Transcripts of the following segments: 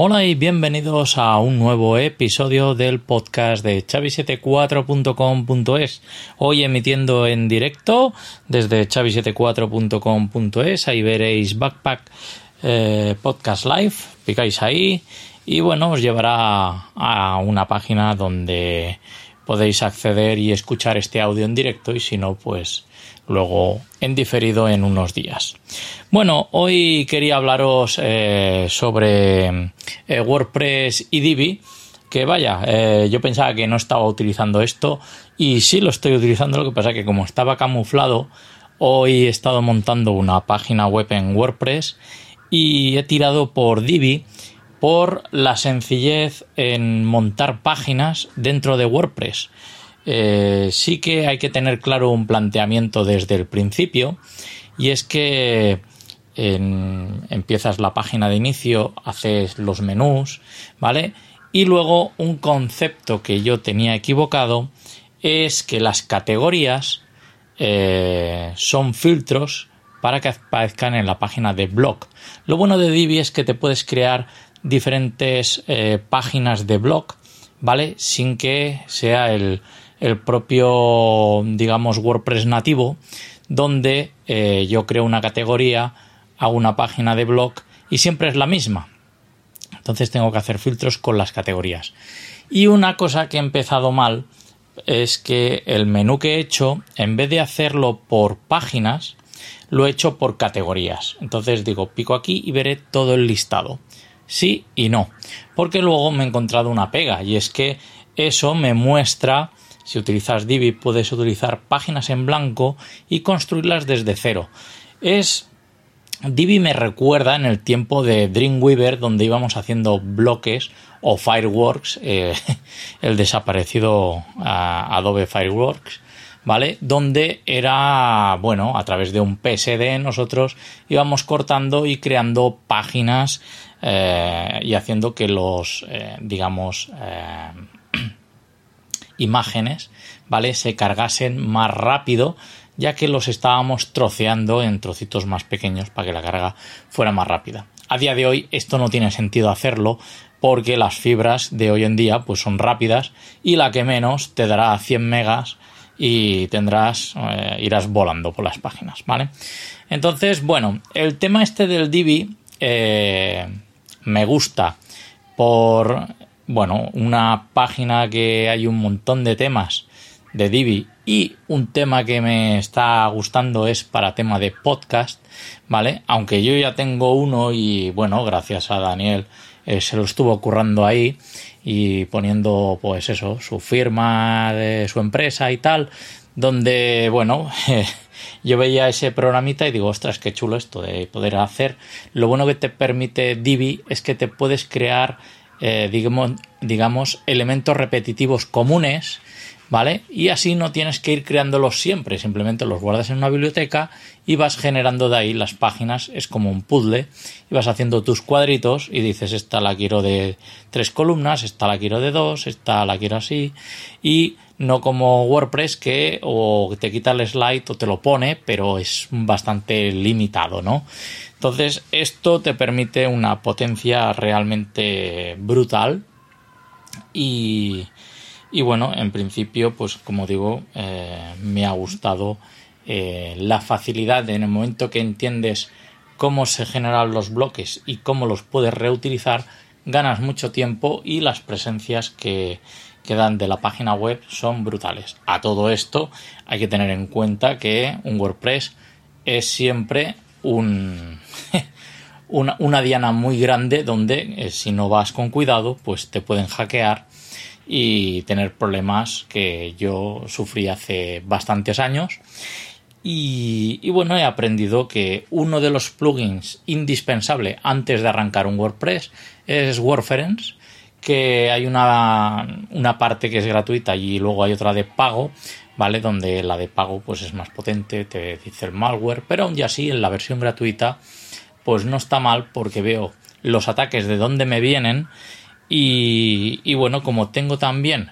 Hola y bienvenidos a un nuevo episodio del podcast de chavi74.com.es. Hoy emitiendo en directo desde chavi74.com.es. Ahí veréis Backpack eh, Podcast Live. Picáis ahí y bueno, os llevará a una página donde podéis acceder y escuchar este audio en directo y si no, pues luego en diferido en unos días. Bueno, hoy quería hablaros eh, sobre eh, WordPress y Divi. Que vaya, eh, yo pensaba que no estaba utilizando esto y sí lo estoy utilizando, lo que pasa que como estaba camuflado, hoy he estado montando una página web en WordPress y he tirado por Divi por la sencillez en montar páginas dentro de WordPress. Eh, sí que hay que tener claro un planteamiento desde el principio y es que empiezas la página de inicio, haces los menús, ¿vale? Y luego un concepto que yo tenía equivocado es que las categorías eh, son filtros para que aparezcan en la página de blog. Lo bueno de Divi es que te puedes crear diferentes eh, páginas de blog, ¿vale? Sin que sea el, el propio, digamos, WordPress nativo, donde eh, yo creo una categoría, hago una página de blog y siempre es la misma. Entonces tengo que hacer filtros con las categorías. Y una cosa que he empezado mal es que el menú que he hecho, en vez de hacerlo por páginas, lo he hecho por categorías. Entonces digo, pico aquí y veré todo el listado. Sí y no. Porque luego me he encontrado una pega y es que eso me muestra si utilizas Divi puedes utilizar páginas en blanco y construirlas desde cero. Es Divi me recuerda en el tiempo de Dreamweaver donde íbamos haciendo bloques o Fireworks, eh, el desaparecido Adobe Fireworks, ¿vale? Donde era, bueno, a través de un PSD nosotros íbamos cortando y creando páginas eh, y haciendo que los, eh, digamos, imágenes, ¿vale? Se cargasen más rápido, ya que los estábamos troceando en trocitos más pequeños para que la carga fuera más rápida. A día de hoy esto no tiene sentido hacerlo porque las fibras de hoy en día pues son rápidas y la que menos te dará 100 megas y tendrás eh, irás volando por las páginas, ¿vale? Entonces, bueno, el tema este del Divi eh, me gusta por bueno, una página que hay un montón de temas de Divi y un tema que me está gustando es para tema de podcast, ¿vale? Aunque yo ya tengo uno y bueno, gracias a Daniel eh, se lo estuvo currando ahí y poniendo pues eso, su firma de su empresa y tal, donde bueno, yo veía ese programita y digo, ostras, qué chulo esto de poder hacer. Lo bueno que te permite Divi es que te puedes crear eh, digamos, digamos, elementos repetitivos comunes, ¿vale? Y así no tienes que ir creándolos siempre, simplemente los guardas en una biblioteca y vas generando de ahí las páginas, es como un puzzle, y vas haciendo tus cuadritos y dices, esta la quiero de tres columnas, esta la quiero de dos, esta la quiero así, y no como WordPress que o te quita el slide o te lo pone, pero es bastante limitado, ¿no? Entonces, esto te permite una potencia realmente brutal y, bueno, en principio, pues como digo, eh, me ha gustado eh, la facilidad en el momento que entiendes cómo se generan los bloques y cómo los puedes reutilizar, ganas mucho tiempo y las presencias que, que dan de la página web son brutales. A todo esto hay que tener en cuenta que un WordPress es siempre un, una, diana muy grande donde eh, si no vas con cuidado pues te pueden hackear y tener problemas que yo sufrí hace bastantes años y, bueno he aprendido que uno de los plugins indispensable antes de arrancar un WordPress es Wordference que hay una, una parte que es gratuita y luego hay otra de pago ¿vale? Donde la de pago pues es más potente, te dice el malware, pero aún así en la versión gratuita pues no está mal porque veo los ataques de dónde me vienen y, y bueno, como tengo también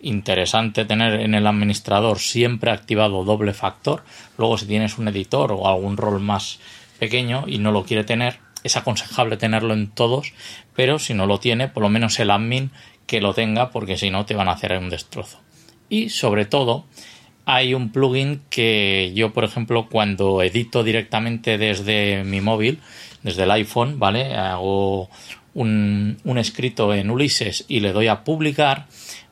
interesante tener en el administrador siempre activado doble factor, luego si tienes un editor o algún rol más pequeño y no lo quiere tener, es aconsejable tenerlo en todos, pero si no lo tiene, por lo menos el admin que lo tenga, porque si no te van a hacer un destrozo. Y sobre todo, hay un plugin que yo, por ejemplo, cuando edito directamente desde mi móvil, desde el iPhone, ¿vale? Hago un, escrito en Ulises y le doy a publicar,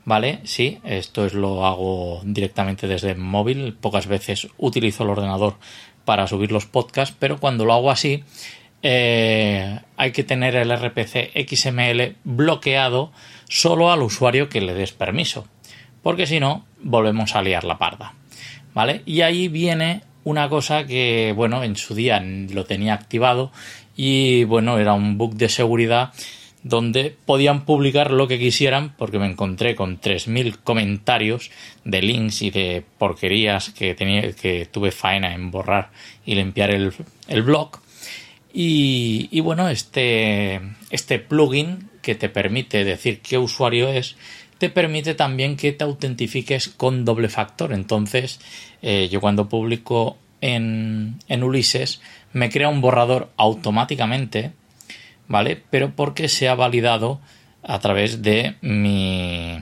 ¿vale? Sí, esto es lo hago directamente desde el móvil. Pocas veces utilizo el ordenador para subir los podcasts, pero cuando lo hago así, eh, hay que tener el RPC XML bloqueado solo al usuario que le des permiso, porque si no, volvemos a liar la parda. ¿Vale? Y ahí viene una cosa que, bueno, en su día lo tenía activado y, bueno, era un bug de seguridad donde podían publicar lo que quisieran porque me encontré con 3.000 comentarios de links y de porquerías que, tenía, que tuve faena en borrar y limpiar el, el blog. Y, bueno, este, este plugin que te permite decir qué usuario es, te permite también que te autentifiques con doble factor. Entonces, eh, yo cuando publico en, en Ulises, me crea un borrador automáticamente ¿vale? Pero porque se ha validado a través de mi,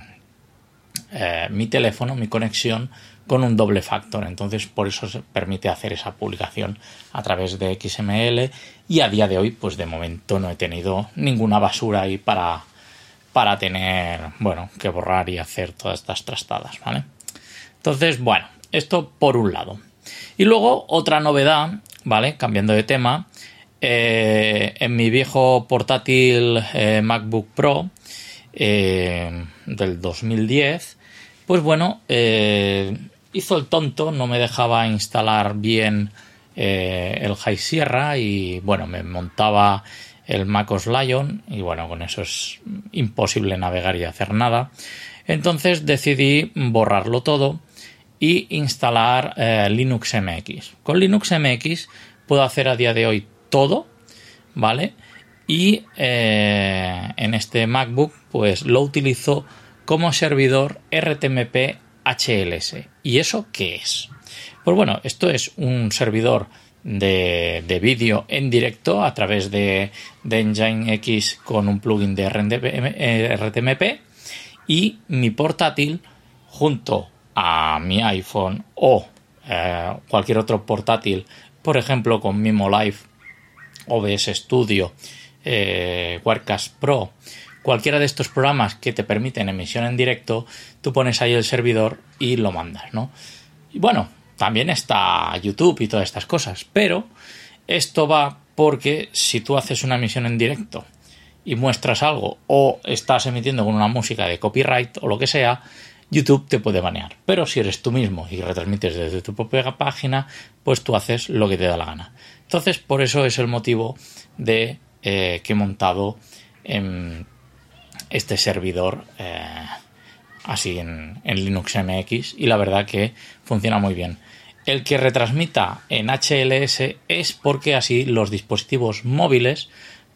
eh, mi teléfono, mi conexión con un doble factor. Entonces, por eso se permite hacer esa publicación a través de XML y a día de hoy, pues de momento no he tenido ninguna basura ahí para, para tener, bueno, que borrar y hacer todas estas trastadas, ¿vale? Entonces, bueno, esto por un lado. Y luego otra novedad, ¿vale? Cambiando de tema, eh, en mi viejo portátil eh, MacBook Pro eh, del 2010, pues bueno, hizo el tonto, no me dejaba instalar bien el High Sierra y bueno, me montaba el MacOS Lion y bueno, con eso es imposible navegar y hacer nada. Entonces decidí borrarlo todo y instalar Linux MX. Con Linux MX puedo hacer a día de hoy todo, ¿vale? Y eh, en este MacBook, pues lo utilizo como servidor RTMP HLS. ¿Y eso qué es? Pues bueno, esto es un servidor de, de vídeo en directo a través de, de Nginx con un plugin de RTMP eh, y mi portátil junto a mi iPhone o eh, cualquier otro portátil, por ejemplo con Mimo Live OBS Studio, eh, Pro, cualquiera de estos programas que te permiten emisión en directo, tú pones ahí el servidor y lo mandas, ¿no? Y bueno, también está YouTube y todas estas cosas, pero esto va porque si tú haces una emisión en directo y muestras algo o estás emitiendo con una música de copyright o lo que sea, YouTube te puede banear. Pero si eres tú mismo y retransmites desde tu propia página, pues tú haces lo que te da la gana. Entonces, por eso es el motivo de eh, que he montado este servidor eh, así en, Linux MX y la verdad que funciona muy bien. El que retransmita en HLS es porque así los dispositivos móviles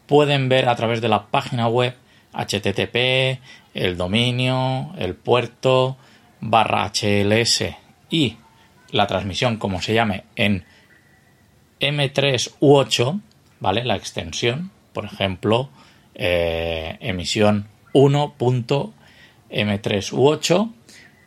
pueden ver a través de la página web HTTP, el dominio, el puerto, barra HLS y la transmisión, como se llame, en M3 u 8, ¿vale? La extensión, por ejemplo, eh, emisión 1.m3 u 8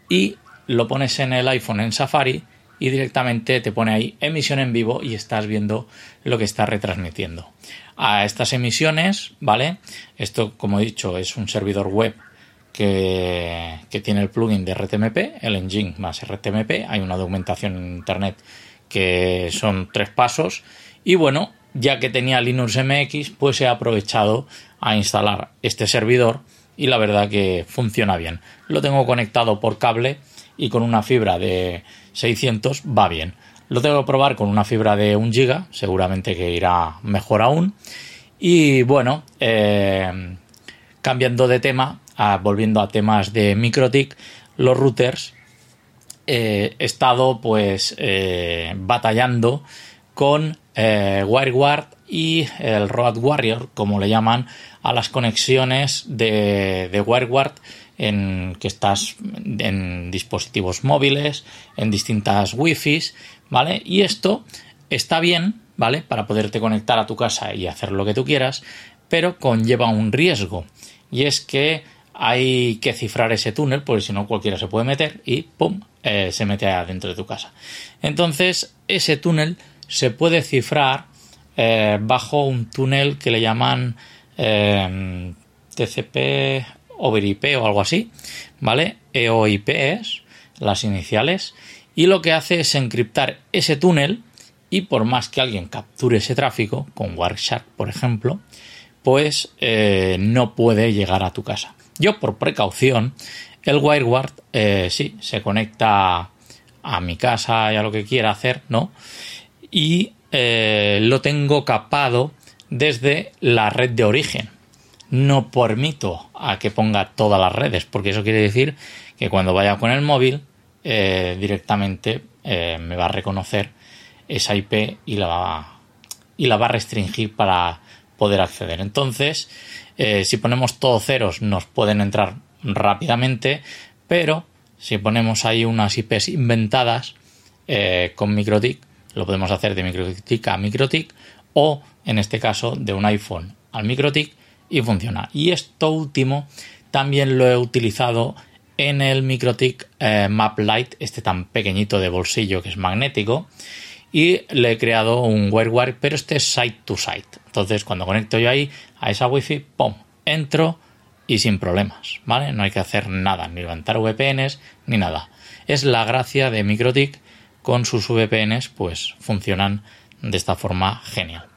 y lo pones en el iPhone en Safari y directamente te pone ahí emisión en vivo y estás viendo lo que está retransmitiendo. A estas emisiones, ¿vale? Esto, como he dicho, es un servidor web que, que tiene el plugin de RTMP, el engine más RTMP. Hay una documentación en internet que son tres pasos. Y bueno, ya que tenía Linux MX, pues he aprovechado a instalar este servidor y la verdad que funciona bien. Lo tengo conectado por cable y con una fibra de 600 va bien. Lo tengo que probar con una fibra de 1 giga, seguramente que irá mejor aún. Y bueno, eh, cambiando de tema, volviendo a temas de MikroTik, los routers he estado pues eh, batallando con eh, WireGuard y el Road Warrior, como le llaman, a las conexiones de, de WireGuard en que estás en dispositivos móviles, en distintas wifi, ¿vale? Y esto está bien, ¿vale? Para poderte conectar a tu casa y hacer lo que tú quieras, pero conlleva un riesgo. Y es que hay que cifrar ese túnel, porque si no cualquiera se puede meter y ¡pum! Eh, se mete adentro de tu casa. Entonces, ese túnel se puede cifrar eh, bajo un túnel que le llaman eh, TCP over IP o algo así, ¿vale? EOIP es las iniciales y lo que hace es encriptar ese túnel y por más que alguien capture ese tráfico con Wireshark, por ejemplo, pues no puede llegar a tu casa. Yo, por precaución, el WireGuard eh, sí se conecta a mi casa y a lo que quiera hacer, ¿no? Y eh, lo tengo capado desde la red de origen. No permito a que ponga todas las redes, porque eso quiere decir que cuando vaya con el móvil eh, directamente me va a reconocer esa IP y la va, y la va a restringir para poder acceder. Entonces, eh, si ponemos todos ceros nos pueden entrar rápidamente, pero si ponemos ahí unas IPs inventadas eh, con MikroTik, lo podemos hacer de MikroTik a MikroTik o en este caso de un iPhone al MikroTik y funciona. Y esto último también lo he utilizado en el MikroTik eh, Map Lite, este tan pequeñito de bolsillo que es magnético y le he creado un WireWire, pero este es site to site. Entonces, cuando conecto yo ahí a esa Wi-Fi, ¡pum! Entro y sin problemas, ¿vale? No hay que hacer nada, ni levantar VPNs, ni nada. Es la gracia de MikroTik con sus VPNs, pues funcionan de esta forma genial.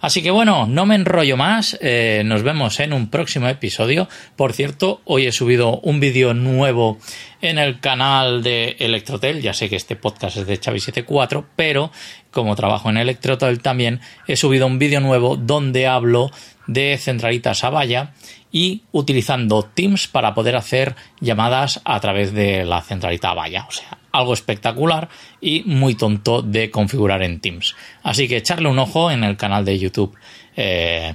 Así que bueno, no me enrollo más, eh, nos vemos en un próximo episodio. Por cierto, hoy he subido un vídeo nuevo en el canal de Electrotel, ya sé que este podcast es de Chavi74, pero como trabajo en Electrotel también he subido un vídeo nuevo donde hablo de centralitas a valla y utilizando Teams para poder hacer llamadas a través de la centralita a valla. O sea, algo espectacular y muy tonto de configurar en Teams. Así que echarle un ojo en el canal de YouTube eh,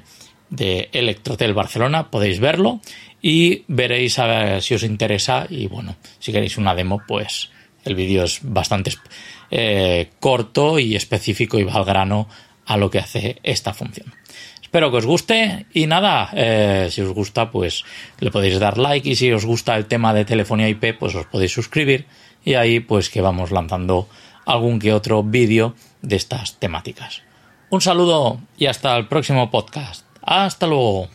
de Electrotel Barcelona, podéis verlo y veréis si os interesa y bueno, si queréis una demo, pues el vídeo es bastante eh, corto y específico y va al grano a lo que hace esta función. Espero que os guste y nada, eh, si os gusta pues le podéis dar like y si os gusta el tema de telefonía IP pues os podéis suscribir y ahí pues que vamos lanzando algún que otro vídeo de estas temáticas. Un saludo y hasta el próximo podcast. Hasta luego.